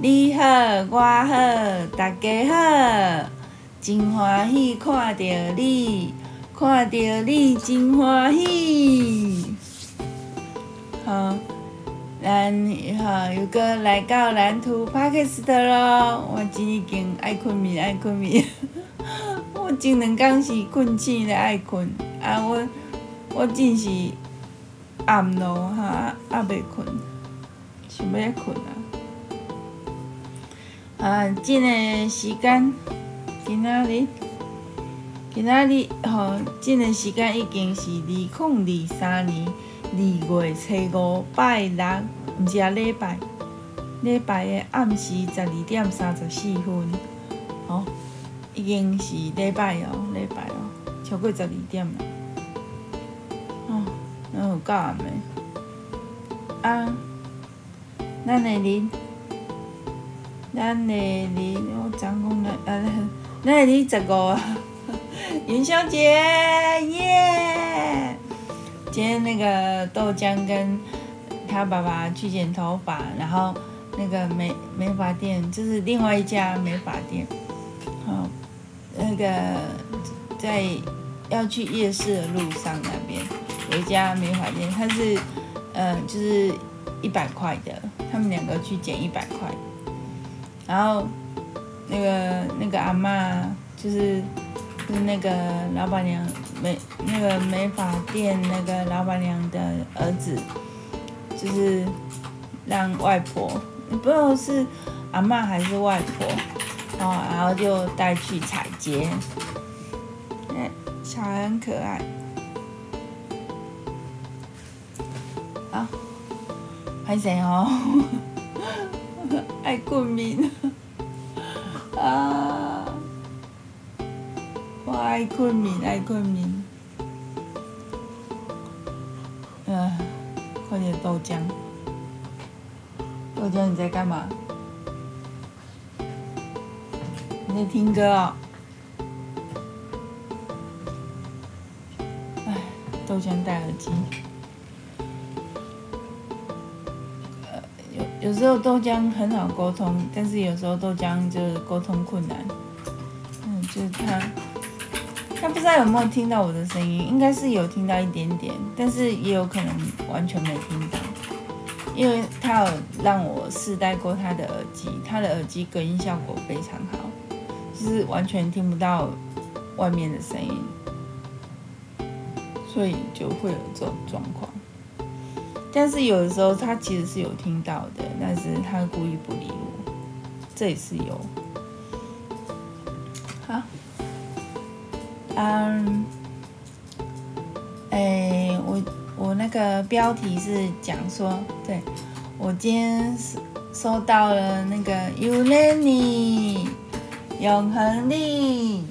你好，我好，大家好，真欢喜看到你，看到你真欢喜。好，咱好又阁来到蓝图 Podcast 咯。我真已经爱困眠，爱困眠。我前两工是困醒咧，爱困。啊，我我真是暗咯，哈，还未困，想要困啊。啊，这个时间，今仔日，今仔日吼，这个时间已经是二零二三年二月初五拜六，毋是啊礼拜，礼拜的暗时十二点三十四分，吼，已经是礼拜哦，礼拜哦，超过十二点了，哦，那有够暗的，啊，咱的恁。咱的你，我讲讲来，呃，那你这个元宵节耶！今天那个豆浆跟他爸爸去剪头发，然后那个美美发店就是另外一家美发店，好，那个在要去夜市的路上那边有一家美发店，它是嗯、就是一百块的，他们两个去剪一百块。然后，那个那个阿嬷就是，就是那个老板娘美那个美发店那个老板娘的儿子，就是让外婆，不知道是阿嬷还是外婆，然后然后就带去踩街，哎，小孩很可爱，啊，还谁哦？爱困眠 啊！我爱困眠，爱困眠。嗯、啊，快点豆浆，豆浆你在干嘛？你在听歌啊、哦？哎，豆浆戴耳机。有时候豆浆很好沟通，但是有时候豆浆就是沟通困难。嗯，就是他，他不知道有没有听到我的声音，应该是有听到一点点，但是也有可能完全没听到，因为他有让我试戴过他的耳机，他的耳机隔音效果非常好，就是完全听不到外面的声音，所以就会有这种状况。但是有的时候他其实是有听到的，但是他故意不理我，这也是有。好，嗯，哎，我我那个标题是讲说，对，我今天收收到了那个 Unani 永恒力，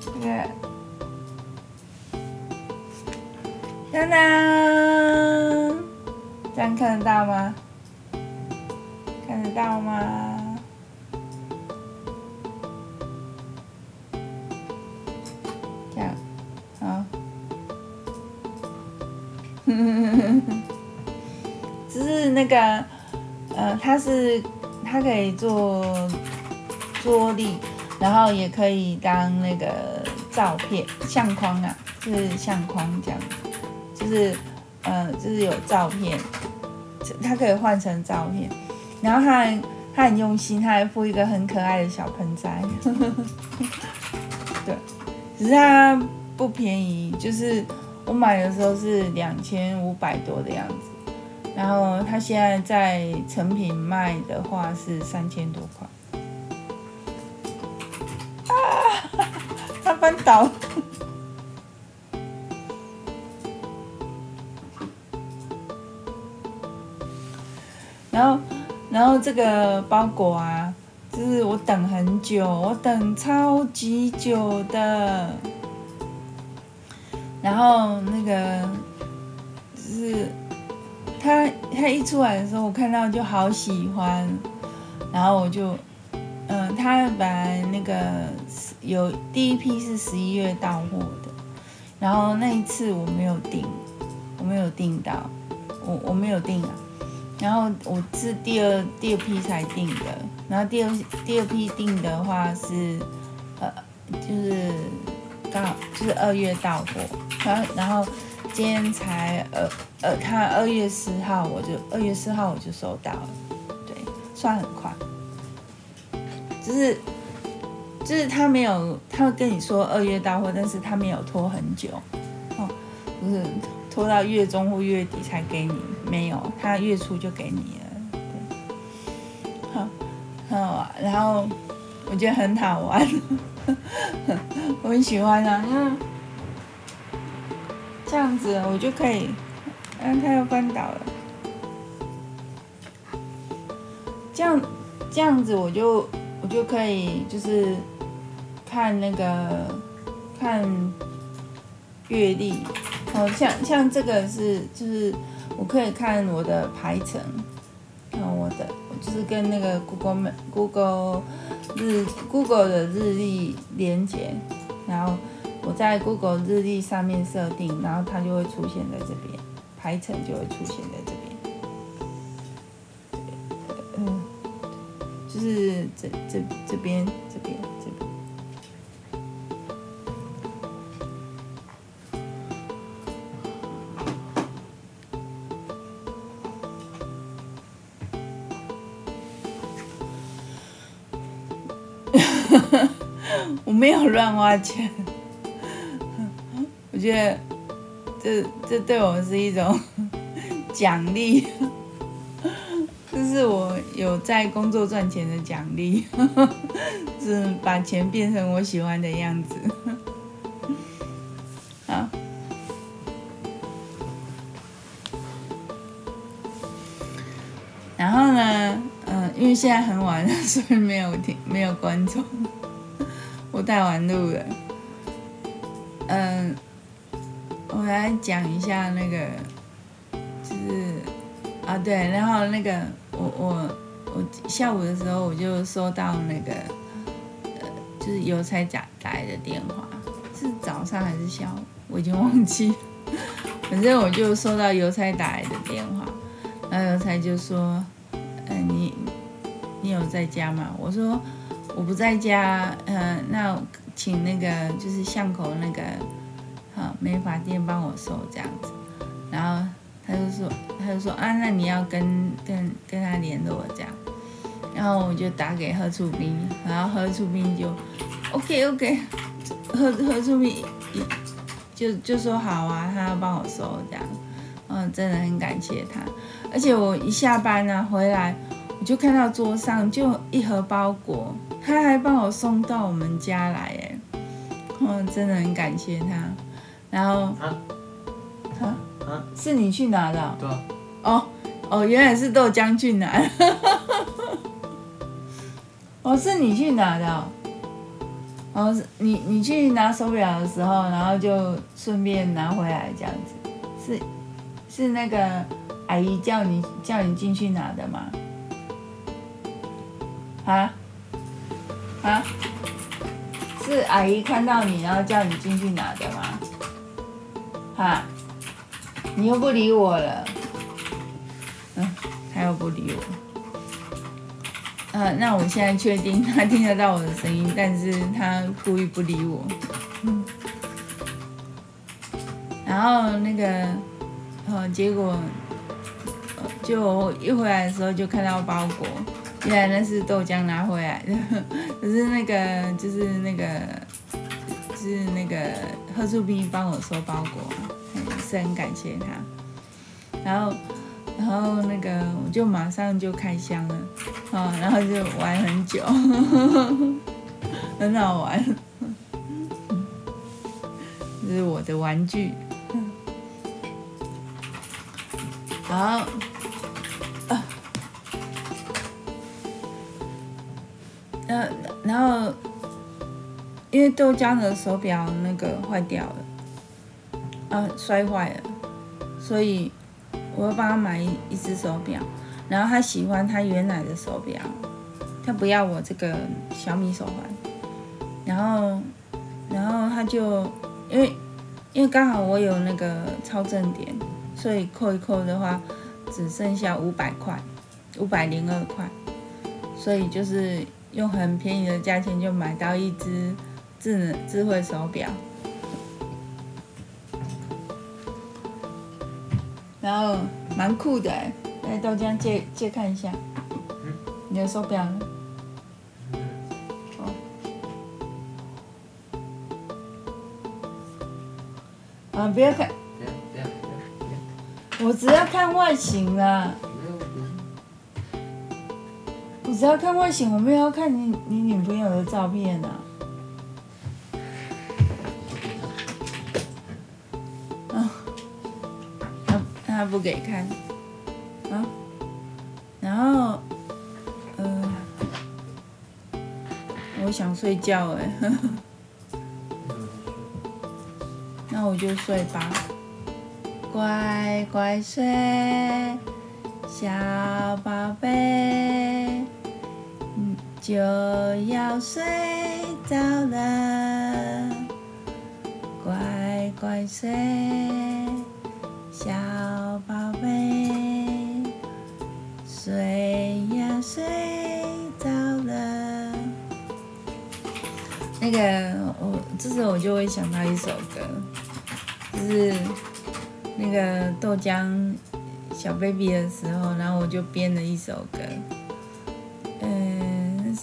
这个，当当。这样看得到吗？看得到吗？这样，好。只是那个，呃，它是它可以做桌立，然后也可以当那个照片相框啊，就是相框这样，就是。呃，就是有照片，它可以换成照片，然后他还它很用心，他还附一个很可爱的小盆栽，对，只是它不便宜，就是我买的时候是两千五百多的样子，然后它现在在成品卖的话是三千多块，啊，它翻倒。然后，然后这个包裹啊，就是我等很久，我等超级久的。然后那个，就是他他一出来的时候，我看到就好喜欢。然后我就，嗯，他本来那个有第一批是十一月到货的，然后那一次我没有订，我没有订到，我我没有订啊。然后我是第二第二批才订的，然后第二第二批订的话是，呃，就是刚好就是二月到货，然后然后今天才呃呃，他二月四号我就二月四号我就收到了，对，算很快，就是就是他没有他会跟你说二月到货，但是他没有拖很久，哦，不是。拖到月中或月底才给你，没有，他月初就给你了，对，好，好，然后我觉得很好玩，我很喜欢啊，这样子我就可以，嗯，他又翻倒了，这样这样子我就我就可以就是看那个看月历。哦，像像这个是就是我可以看我的排程，看我的就是跟那个 Google Google 日 Google 的日历连接，然后我在 Google 日历上面设定，然后它就会出现在这边，排程就会出现在这边，嗯，就是这这这边这边这边。我没有乱花钱，我觉得这这对我是一种 奖励，这是我有在工作赚钱的奖励，是把钱变成我喜欢的样子。然后呢，嗯，因为现在很晚了，所以没有听，没有观众。带完路了，嗯，我来讲一下那个，就是啊对，然后那个我我我下午的时候我就收到那个，呃，就是邮差打来的电话，是早上还是下午，我已经忘记，反正我就收到邮差打来的电话，然后邮差就说，嗯，你你有在家吗？我说。我不在家，嗯、那请那个就是巷口那个，好美发店帮我收这样子，然后他就说，他就说啊，那你要跟跟跟他联络这样，然后我就打给何楚斌，然后何楚斌就，OK OK，何何楚斌就就说好啊，他要帮我收这样，嗯，真的很感谢他，而且我一下班呢、回来，我就看到桌上就一盒包裹。他还帮我送到我们家来，哎，哦，真的很感谢他。然后，啊，啊，啊是你去拿的哦？对啊。哦，哦，原来是豆浆去拿。哦，是你去拿的哦。哦，是你你去拿手表的时候，然后就顺便拿回来这样子。是是那个阿姨叫你叫你进去拿的吗？啊？啊，是阿姨看到你，然后叫你进去拿的吗？啊，你又不理我了，嗯，他又不理我。呃，那我现在确定他听得到我的声音，但是他故意不理我。嗯，然后那个，呃，结果，就一回来的时候就看到包裹。原来那是豆浆拿回来的，可是那个就是那个就是那个贺素斌帮我收包裹，是很感谢他。然后然后那个我就马上就开箱了，啊，然后就玩很久，很好玩，这是我的玩。具，好。然后，因为豆浆的手表那个坏掉了，啊，摔坏了，所以我要帮他买一一只手表。然后他喜欢他原来的手表，他不要我这个小米手环。然后，然后他就因为因为刚好我有那个超正点，所以扣一扣的话，只剩下五百块，五百零二块，所以就是用很便宜的价钱就买到一只智能智慧手表，然后蛮酷的哎，来豆浆借借看一下，你的手表啊，不要看。我只要看外形啦，我只要看外形，我没有要看你你女朋友的照片啊。啊，他他不给看，啊，然后，嗯、呃，我想睡觉哎，那我就睡吧。乖乖睡，小宝贝，就要睡着了。乖乖睡，小宝贝，睡呀睡着了。那个，我这时候我就会想到一首歌，就是。那个豆浆小 baby 的时候，然后我就编了一首歌，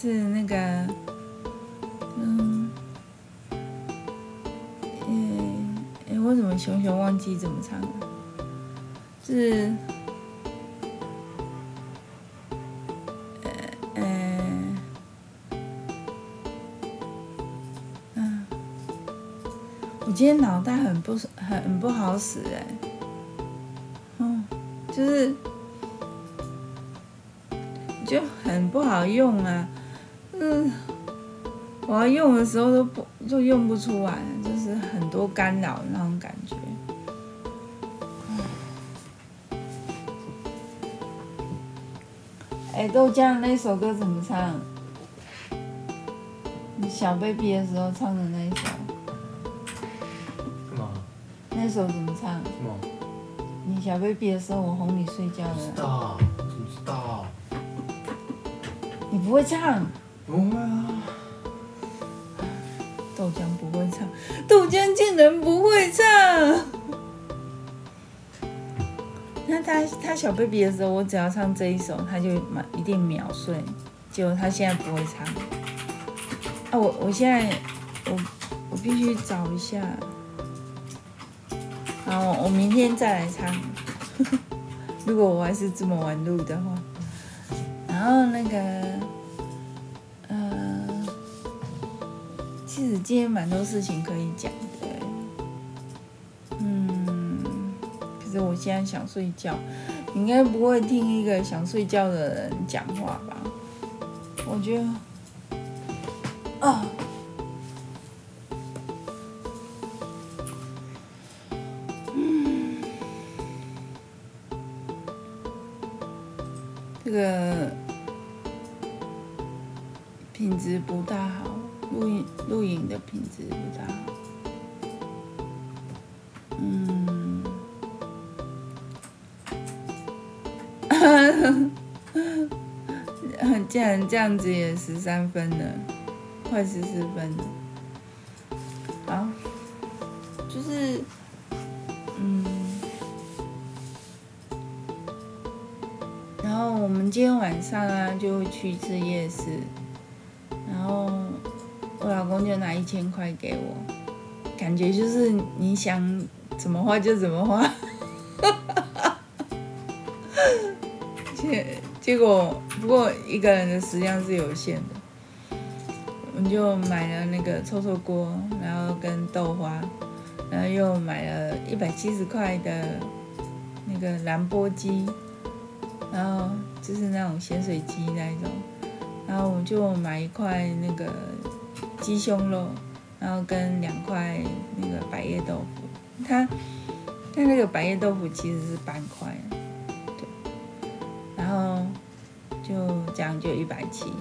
是那个，嗯，嗯，哎，为什么熊熊忘记怎么唱了？是，呃，呃，嗯，我今天脑袋很不很不好使哎。就是就很不好用啊，嗯，我要用的时候都不就用不出来，就是很多干扰那种感觉。哎，豆浆那首歌怎么唱？你小 baby 的时候唱的那一首。那首怎么唱？你小 baby 的时候，我哄你睡觉的。知道？怎么知道？你不会唱？不会啊。豆浆不会唱，豆浆竟然不会唱。那他他小 baby 的时候，我只要唱这一首，他就满一定秒睡。结果他现在不会唱。啊，我我现在我我必须找一下。好，我明天再来唱。如果我还是这么晚录的话，然后那个，其实今天蛮多事情可以讲的，嗯，可是我现在想睡觉，你应该不会听一个想睡觉的人讲话吧？我觉得，啊。嗯这个品质不大好，录影录影的品质不大好。嗯，竟然这样子也十三分了，快十四分了。好，就是。嗯，然后我们今天晚上啊，就会去吃夜市，公就拿一千块给我，感觉就是你想怎么花就怎么花，结结果不过一个人的食量是有限的，我就买了那个臭臭锅，然后跟豆花，然后又买了一百七十块的那个兰波鸡，然后。就是那种咸水鸡那一种，然后我就买一块那个鸡胸肉，然后跟两块那个百叶豆腐。它它那个百叶豆腐其实是半块，对，然后就这样就一百七，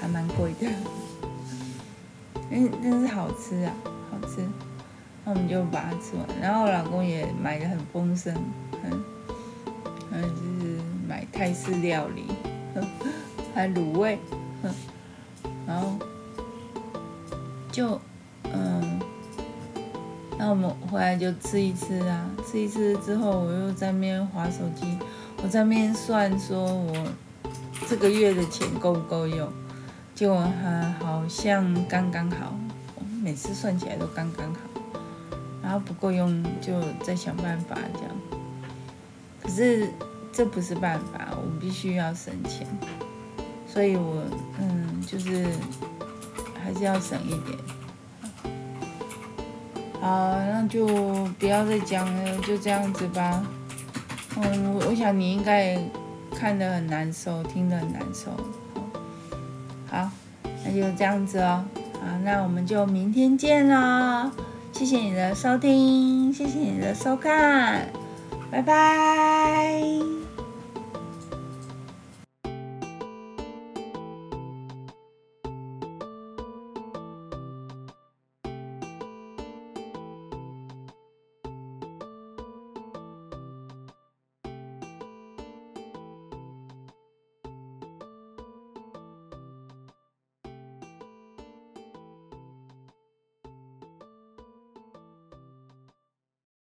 还蛮贵的，嗯，但是好吃啊，好吃。那我们就把它吃完，然后我老公也买的很丰盛，很。泰式料理，还卤味，然后就嗯，那我们回来就吃一吃啊，吃一吃之后，我又在那边滑手机，我在那边算说我这个月的钱够不够用，结果还好像刚刚好，每次算起来都刚刚好，然后不够用就再想办法这样，可是。这不是办法，我们必须要省钱，所以我嗯，就是还是要省一点。好，那就不要再讲了，就这样子吧。嗯，我想你应该看得很难受，听得很难受。好，那就这样子哦。好，那我们就明天见喽。谢谢你的收听，谢谢你的收看，拜拜。